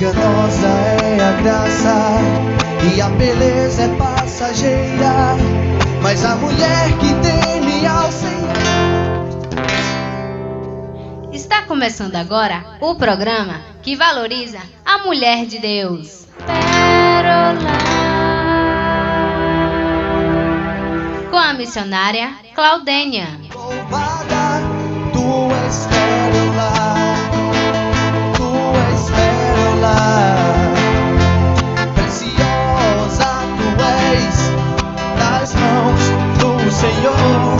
Enganosa é a graça e a beleza é passageira, mas a mulher que teme ao Senhor. Está começando agora o programa que valoriza a mulher de Deus. Pérola. Com a missionária Claudênia. Louvada, do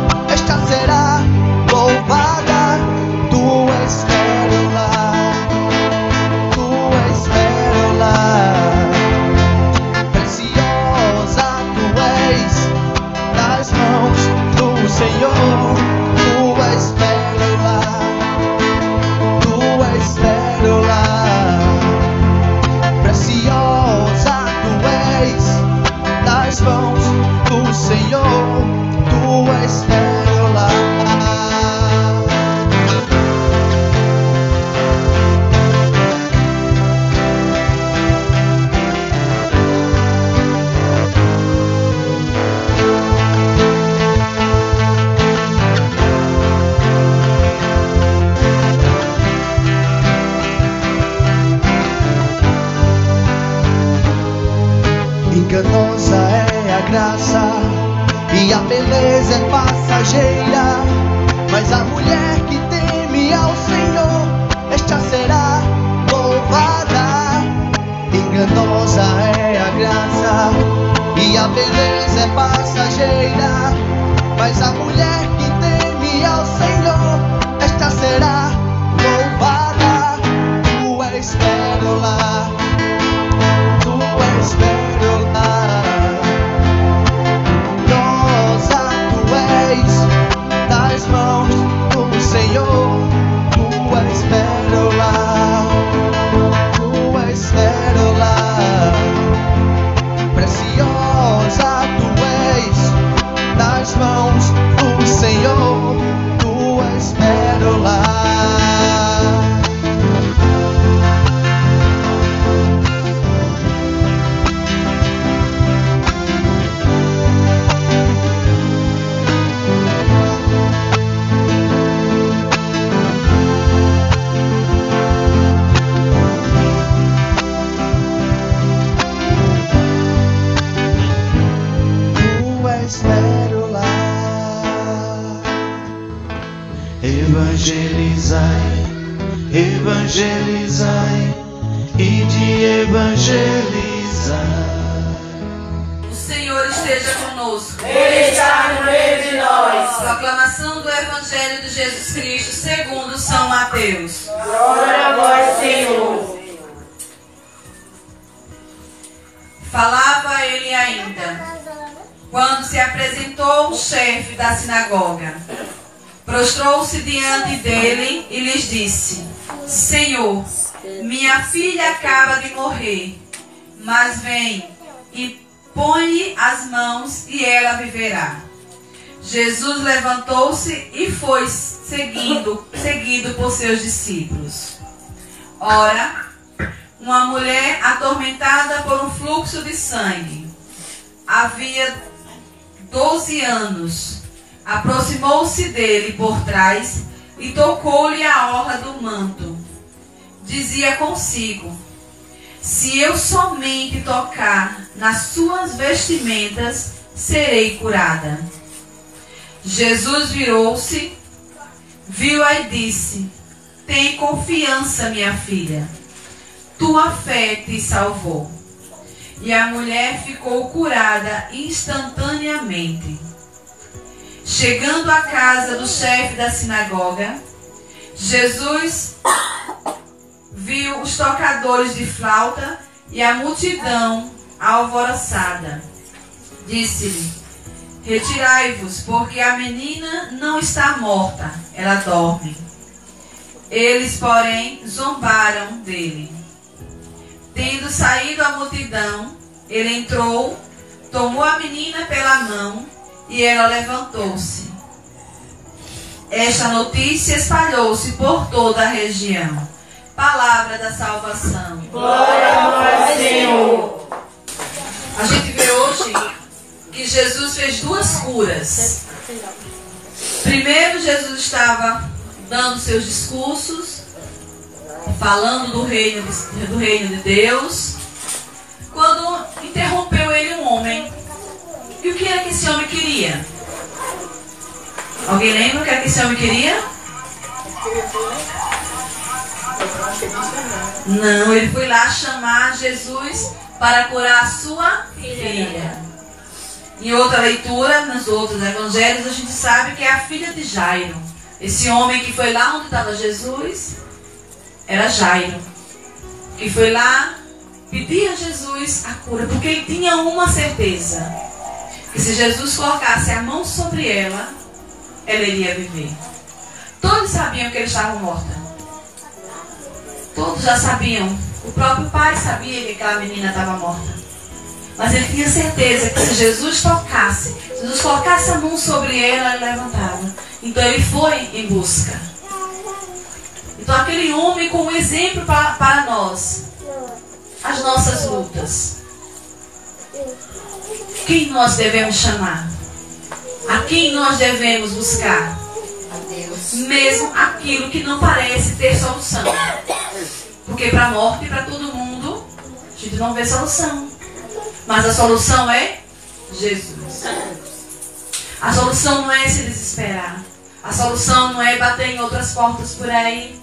sinagoga. Prostrou-se diante dele e lhes disse: Senhor, minha filha acaba de morrer, mas vem e põe-lhe as mãos e ela viverá. Jesus levantou-se e foi seguindo, seguido por seus discípulos. Ora, uma mulher atormentada por um fluxo de sangue, havia 12 anos, aproximou-se dele por trás e tocou-lhe a orla do manto. Dizia consigo: Se eu somente tocar nas suas vestimentas, serei curada. Jesus virou-se, viu-a e disse: Tem confiança, minha filha. Tua fé te salvou. E a mulher ficou curada instantaneamente. Chegando à casa do chefe da sinagoga, Jesus viu os tocadores de flauta e a multidão alvoroçada. Disse-lhe: Retirai-vos, porque a menina não está morta, ela dorme. Eles, porém, zombaram dele. Tendo saído a multidão, ele entrou, tomou a menina pela mão e ela levantou-se. Esta notícia espalhou-se por toda a região. Palavra da salvação. Glória a vós, Senhor. A gente vê hoje que Jesus fez duas curas. Primeiro, Jesus estava dando seus discursos, falando do reino do reino de Deus, quando interrompeu que era que esse homem queria? Alguém lembra o que era que esse homem queria? Não, ele foi lá chamar Jesus para curar a sua filha. Em outra leitura, nos outros evangelhos, a gente sabe que é a filha de Jairo. Esse homem que foi lá onde estava Jesus era Jairo. Que foi lá pedir a Jesus a cura, porque ele tinha uma certeza: que se Jesus colocasse a mão sobre ela, ela iria viver. Todos sabiam que ele estava morta. Todos já sabiam. O próprio pai sabia que aquela menina estava morta. Mas ele tinha certeza que se Jesus tocasse, se Jesus colocasse a mão sobre ela, ela levantava. Então ele foi em busca. Então aquele homem com um exemplo para, para nós. As nossas lutas. Quem nós devemos chamar? A quem nós devemos buscar? Mesmo aquilo que não parece ter solução. Porque para a morte e para todo mundo, a gente não vê solução. Mas a solução é Jesus. A solução não é se desesperar. A solução não é bater em outras portas por aí.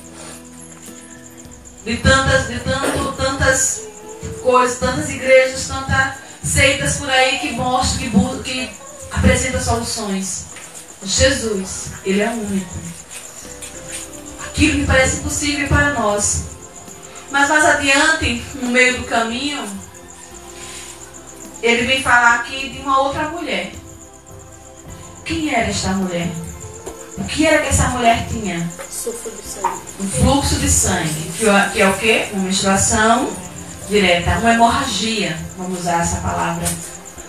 De tantas, de tanto, tantas coisas, tantas igrejas, tantas seitas por aí que mostram, que, bu- que apresentam soluções. Jesus, Ele é único. Aquilo que parece impossível para nós. Mas mais adiante, no meio do caminho, ele vem falar aqui de uma outra mulher. Quem era esta mulher? O que era que essa mulher tinha? Um fluxo de sangue. Que é- que é o quê? Uma menstruação direta. Uma hemorragia. Vamos usar essa palavra.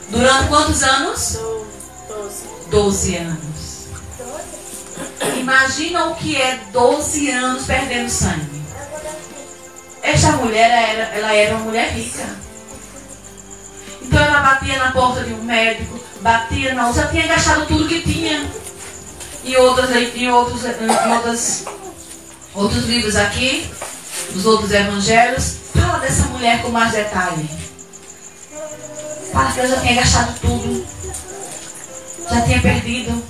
Durante quantos anos? Doze anos. Imagina o que é 12 anos perdendo sangue. Esta mulher era, ela era uma mulher rica. Então ela batia na porta de um médico, batia não, já tinha gastado tudo que tinha. Em outras, em outros, em outras, outros livros aqui, dos outros evangelhos, fala dessa mulher com mais detalhe. Fala que ela já tinha gastado tudo. Já tinha perdido.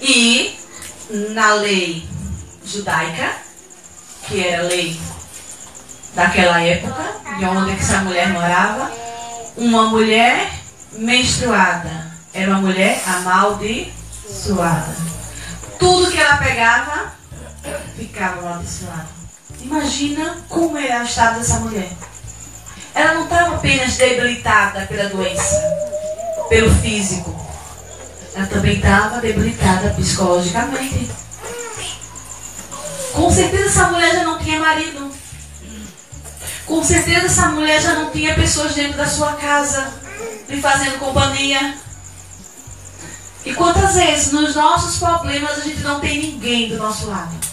E na lei judaica, que era a lei daquela época, de onde que essa mulher morava, uma mulher menstruada era uma mulher amaldiçoada. Tudo que ela pegava ficava amaldiçoado. Imagina como era o estado dessa mulher. ela não estava apenas debilitada pela doença, pelo físico. Ela também estava debilitada psicologicamente. Com certeza essa mulher já não tinha marido. Com certeza essa mulher já não tinha pessoas dentro da sua casa lhe fazendo companhia. E quantas vezes nos nossos problemas a gente não tem ninguém do nosso lado?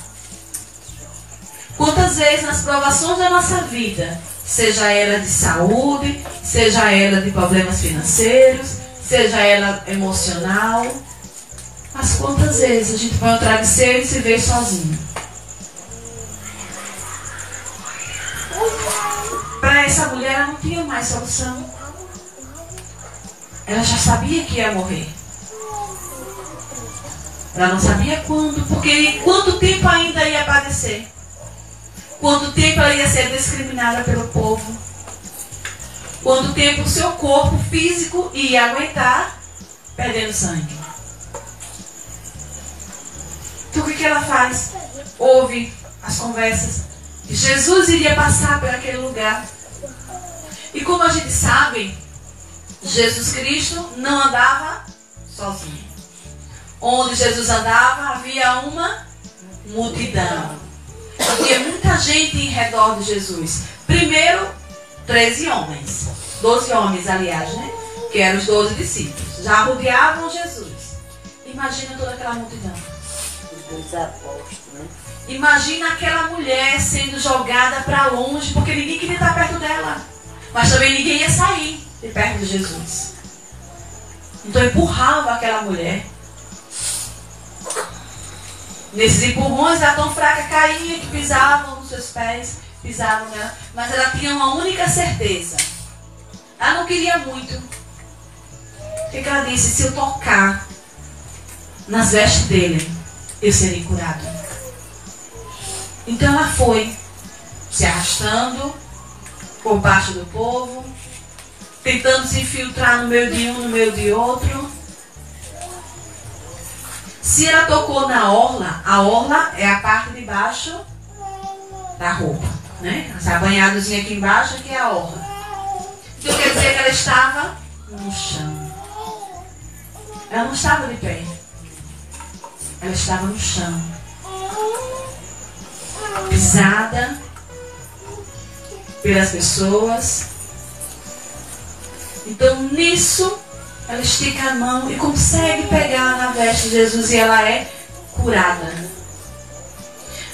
Quantas vezes nas provações da nossa vida, seja ela de saúde, seja ela de problemas financeiros, seja ela emocional, mas quantas vezes a gente vai ao travesseiro e se vê sozinho? Para essa mulher ela não tinha mais solução. Ela já sabia que ia morrer. Ela não sabia quando, porque quanto tempo ainda ia padecer. Quanto tempo ela ia ser discriminada pelo povo. Quanto tempo o seu corpo físico ia aguentar perdendo sangue. Então o que, que ela faz? Ouve as conversas. Jesus iria passar por aquele lugar. E como a gente sabe, Jesus Cristo não andava sozinho. Onde Jesus andava havia uma multidão. Havia muita gente em redor de Jesus. Primeiro, 13 homens. 12 homens, aliás, né? Que eram os 12 discípulos. Já rodeavam Jesus. Imagina toda aquela multidão. Os apóstolos, né? Imagina aquela mulher sendo jogada para longe, porque ninguém queria estar perto dela. Mas também ninguém ia sair de perto de Jesus. Então empurrava aquela mulher. Nesses empurrões, ela tão fraca caía que pisavam nos seus pés, pisavam nela. Mas ela tinha uma única certeza. Ela não queria muito. O que ela disse? Se eu tocar nas vestes dele, eu serei curado. Então ela foi se arrastando por baixo do povo, tentando se infiltrar no meio de um, no meio de outro. Se ela tocou na orla, a orla é a parte de baixo da roupa, né? Essa banhadozinha aqui embaixo que é a orla. Então quer dizer que ela estava no chão. Ela não estava de pé. Ela estava no chão. Pisada pelas pessoas. Então nisso ela estica a mão e consegue pegar na veste de Jesus e ela é curada.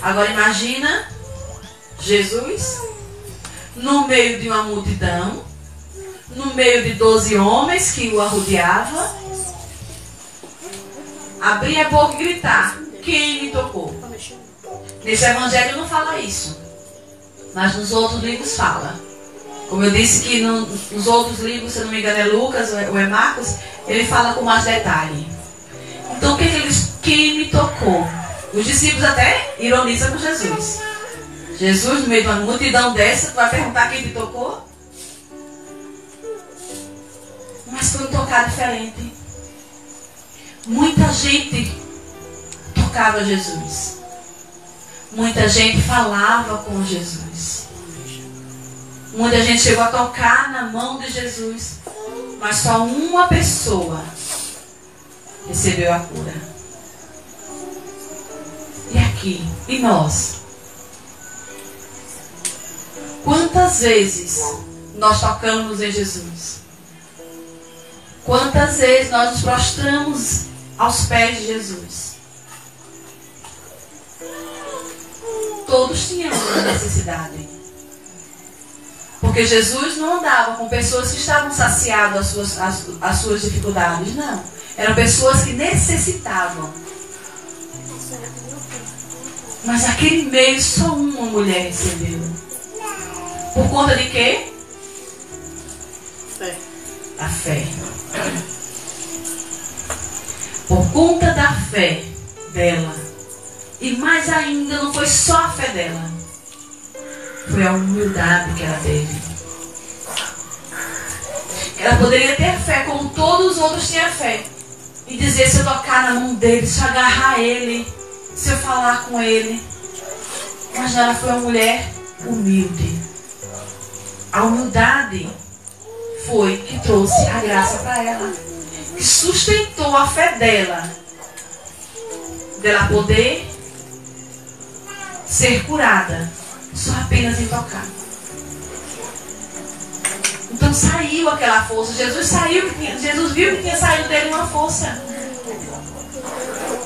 Agora imagina Jesus no meio de uma multidão, no meio de doze homens que o arrodeavam, abrir a boca e gritar: Quem me tocou? Nesse evangelho não fala isso, mas nos outros livros fala. Como eu disse que no, nos outros livros, se não me engano é Lucas ou é Marcos, ele fala com mais detalhe. Então o que, que eles. Quem me tocou? Os discípulos até ironizam com Jesus. Jesus, no meio de uma multidão dessa, vai perguntar quem te tocou? Mas foi um tocar diferente. Muita gente tocava Jesus. Muita gente falava com Jesus. Muita gente chegou a tocar na mão de Jesus. Mas só uma pessoa recebeu a cura. E aqui? E nós? Quantas vezes nós tocamos em Jesus? Quantas vezes nós nos prostramos aos pés de Jesus? Todos tinham uma necessidade. Porque Jesus não andava com pessoas que estavam saciadas as suas, as, as suas dificuldades, não. Eram pessoas que necessitavam. Mas aquele meio só uma mulher recebeu. Por conta de quê? Fé. A fé. Por conta da fé dela. E mais ainda, não foi só a fé dela. Foi a humildade que ela teve. Ela poderia ter fé, como todos os outros tinham fé. E dizer: se eu tocar na mão dele, se eu agarrar ele, se eu falar com ele. Mas ela foi uma mulher humilde. A humildade foi que trouxe a graça para ela, que sustentou a fé dela, dela poder ser curada só apenas em tocar. Então saiu aquela força. Jesus saiu, Jesus viu que tinha saído dele uma força.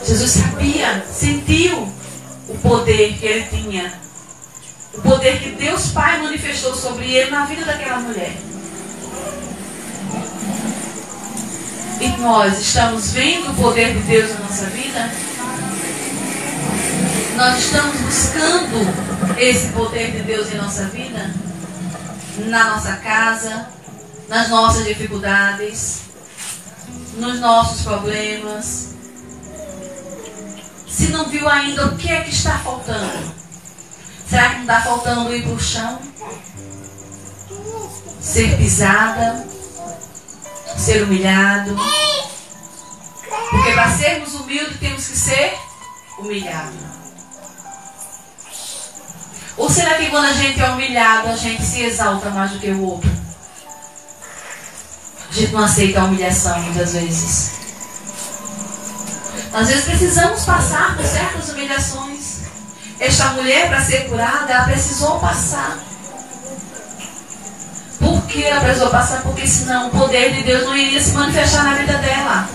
Jesus sabia, sentiu o poder que ele tinha. O poder que Deus Pai manifestou sobre ele na vida daquela mulher. E nós estamos vendo o poder de Deus na nossa vida? Nós estamos buscando esse poder de Deus em nossa vida? Na nossa casa, nas nossas dificuldades, nos nossos problemas. Se não viu ainda, o que é que está faltando? Será que não está faltando ir para o chão? Ser pisada? Ser humilhado? Porque para sermos humildes temos que ser humilhados. Ou será que quando a gente é humilhado, a gente se exalta mais do que o outro? A gente não aceita a humilhação muitas vezes. Às vezes precisamos passar por certas humilhações. Esta mulher, para ser curada, ela precisou passar. Por que ela precisou passar? Porque senão o poder de Deus não iria se manifestar na vida dela.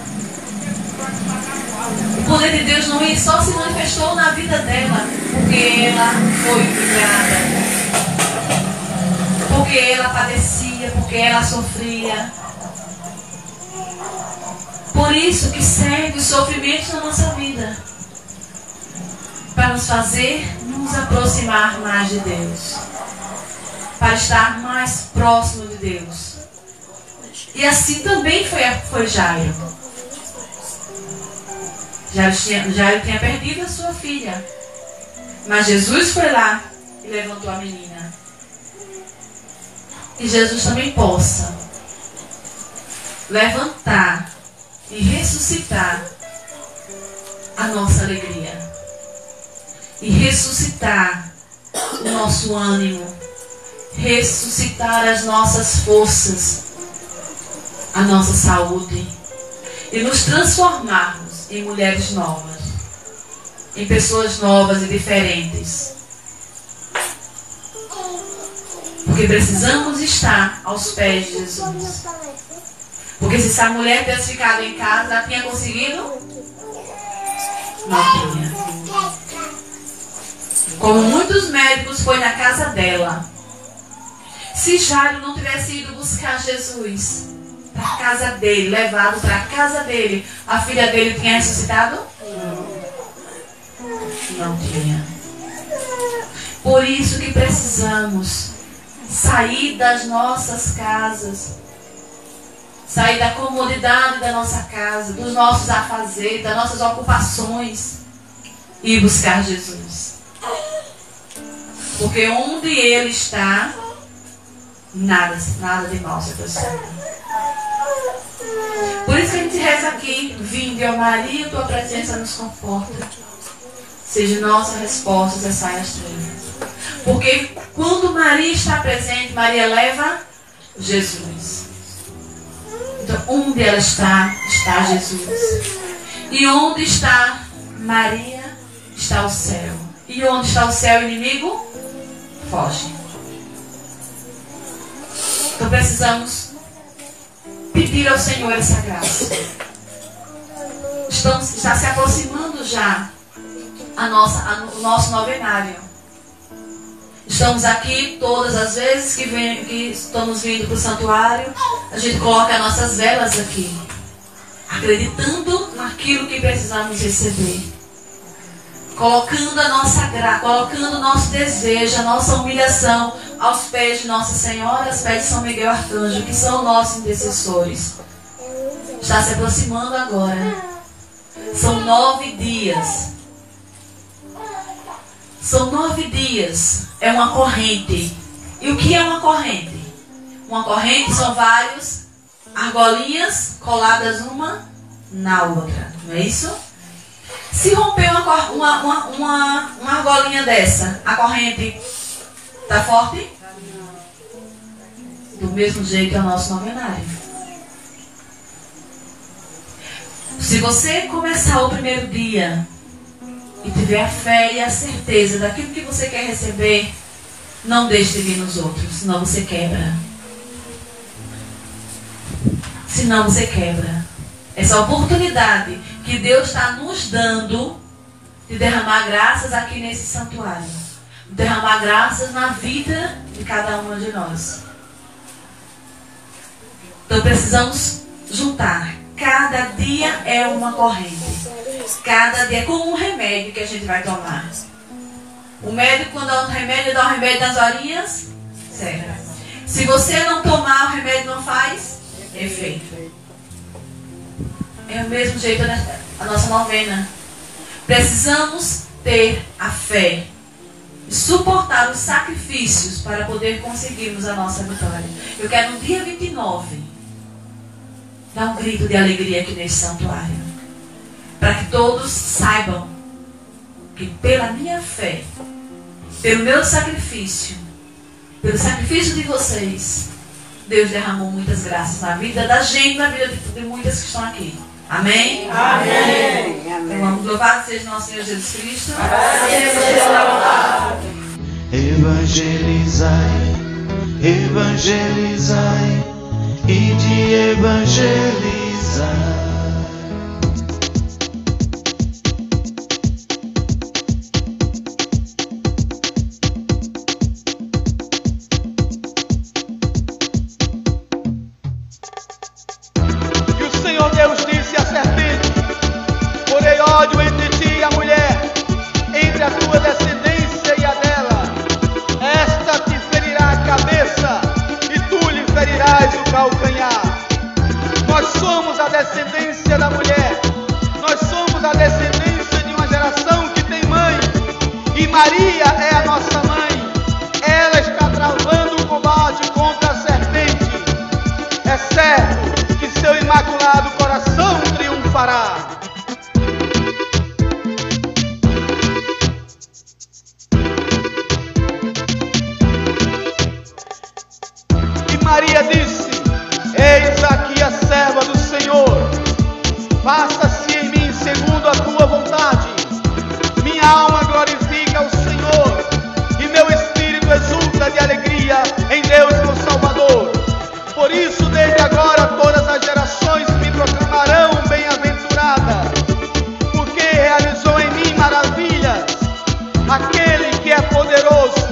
O poder de Deus não ia, só se manifestou na vida dela. Porque ela foi humilhada. Porque ela padecia, porque ela sofria. Por isso que segue os sofrimentos na nossa vida. Para nos fazer nos aproximar mais de Deus. Para estar mais próximo de Deus. E assim também foi, foi Jairo. Jairo tinha, Jairo tinha perdido a sua filha. Mas Jesus foi lá e levantou a menina. E Jesus também possa levantar e ressuscitar a nossa alegria. E ressuscitar o nosso ânimo. Ressuscitar as nossas forças, a nossa saúde. E nos transformarmos em mulheres novas. Em pessoas novas e diferentes. Porque precisamos estar aos pés de Jesus. Porque se essa mulher tivesse ficado em casa, ela tinha conseguido? Não tinha. Como muitos médicos foi na casa dela. Se Jairo não tivesse ido buscar Jesus para casa dele, levado para a casa dele, a filha dele tinha ressuscitado? Não tinha. Por isso que precisamos sair das nossas casas sair da comodidade da nossa casa, dos nossos afazeres, das nossas ocupações e buscar Jesus. Porque onde Ele está, nada, nada de mal se aproxima. Por isso que a gente reza aqui, vinde, ó Maria, tua presença nos conforta. Seja nossa resposta, cessai as trevas. Porque quando Maria está presente, Maria leva Jesus. Então, onde ela está, está Jesus. E onde está Maria, está o céu. E onde está o céu, o inimigo? Foge. Então precisamos pedir ao Senhor essa graça. Estamos, está se aproximando já a nossa, a, o nosso novenário. Estamos aqui todas as vezes que, vem, que estamos vindo para o santuário, a gente coloca as nossas velas aqui, acreditando naquilo que precisamos receber. Colocando a nossa graça, colocando o nosso desejo, a nossa humilhação aos pés de Nossa Senhora, aos pés de São Miguel Arcanjo, que são nossos intercessores. Está se aproximando agora. São nove dias. São nove dias. É uma corrente. E o que é uma corrente? Uma corrente são várias argolinhas coladas uma na outra. Não é isso? Se romper uma, uma, uma, uma, uma argolinha dessa, a corrente está forte? Do mesmo jeito é o nosso novenário. Se você começar o primeiro dia e tiver a fé e a certeza daquilo que você quer receber, não deixe de vir nos outros, senão você quebra. Senão você quebra. Essa oportunidade que Deus está nos dando de derramar graças aqui nesse santuário. Derramar graças na vida de cada uma de nós. Então precisamos juntar. Cada dia é uma corrente. Cada dia é como um remédio que a gente vai tomar. O médico, quando dá um remédio, dá um remédio nas horinhas certo. Se você não tomar, o remédio não faz efeito. É o mesmo jeito a nossa novena. Precisamos ter a fé e suportar os sacrifícios para poder conseguirmos a nossa vitória. Eu quero no dia 29 dar um grito de alegria aqui nesse santuário. Para que todos saibam que pela minha fé, pelo meu sacrifício, pelo sacrifício de vocês, Deus derramou muitas graças na vida da gente, na vida de, de muitas que estão aqui. Amém? Amém. Então vamos louvar seja nosso Senhor Jesus Cristo. Evangelizai, evangelizai e de evangelizar. Descendência da mulher, nós somos a descendência de uma geração que tem mãe, e Maria que é poderoso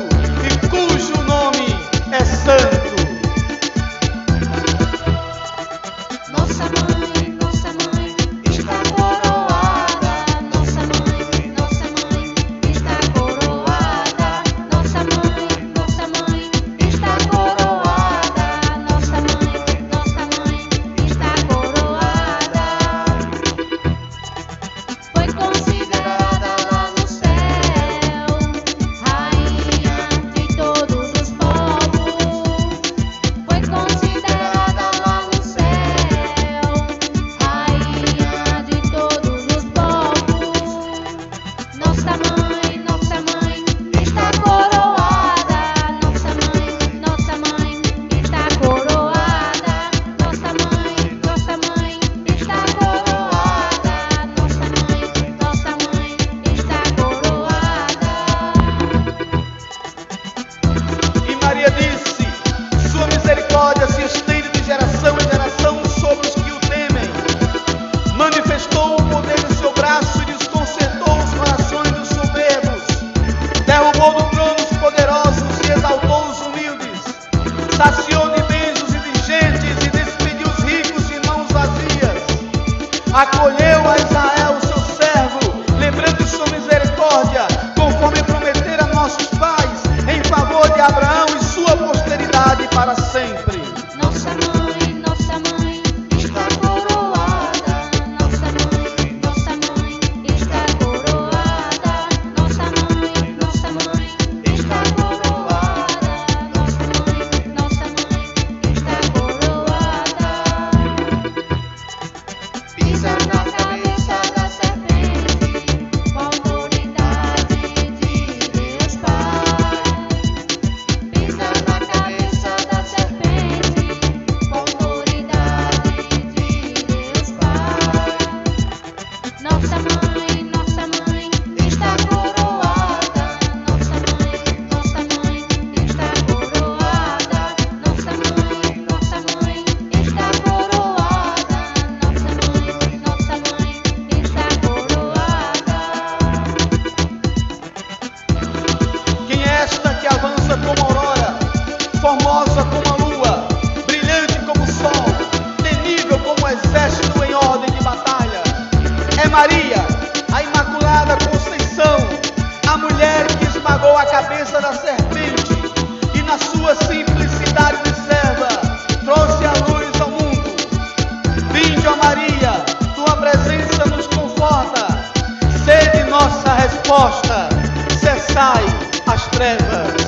formosa como a lua, brilhante como o sol, temível como o exército em ordem de batalha. É Maria, a Imaculada Conceição, a mulher que esmagou a cabeça da serpente e, na sua simplicidade de serva, trouxe a luz ao mundo. Vinde, ó Maria, tua presença nos conforta, sede nossa resposta, cessai as trevas.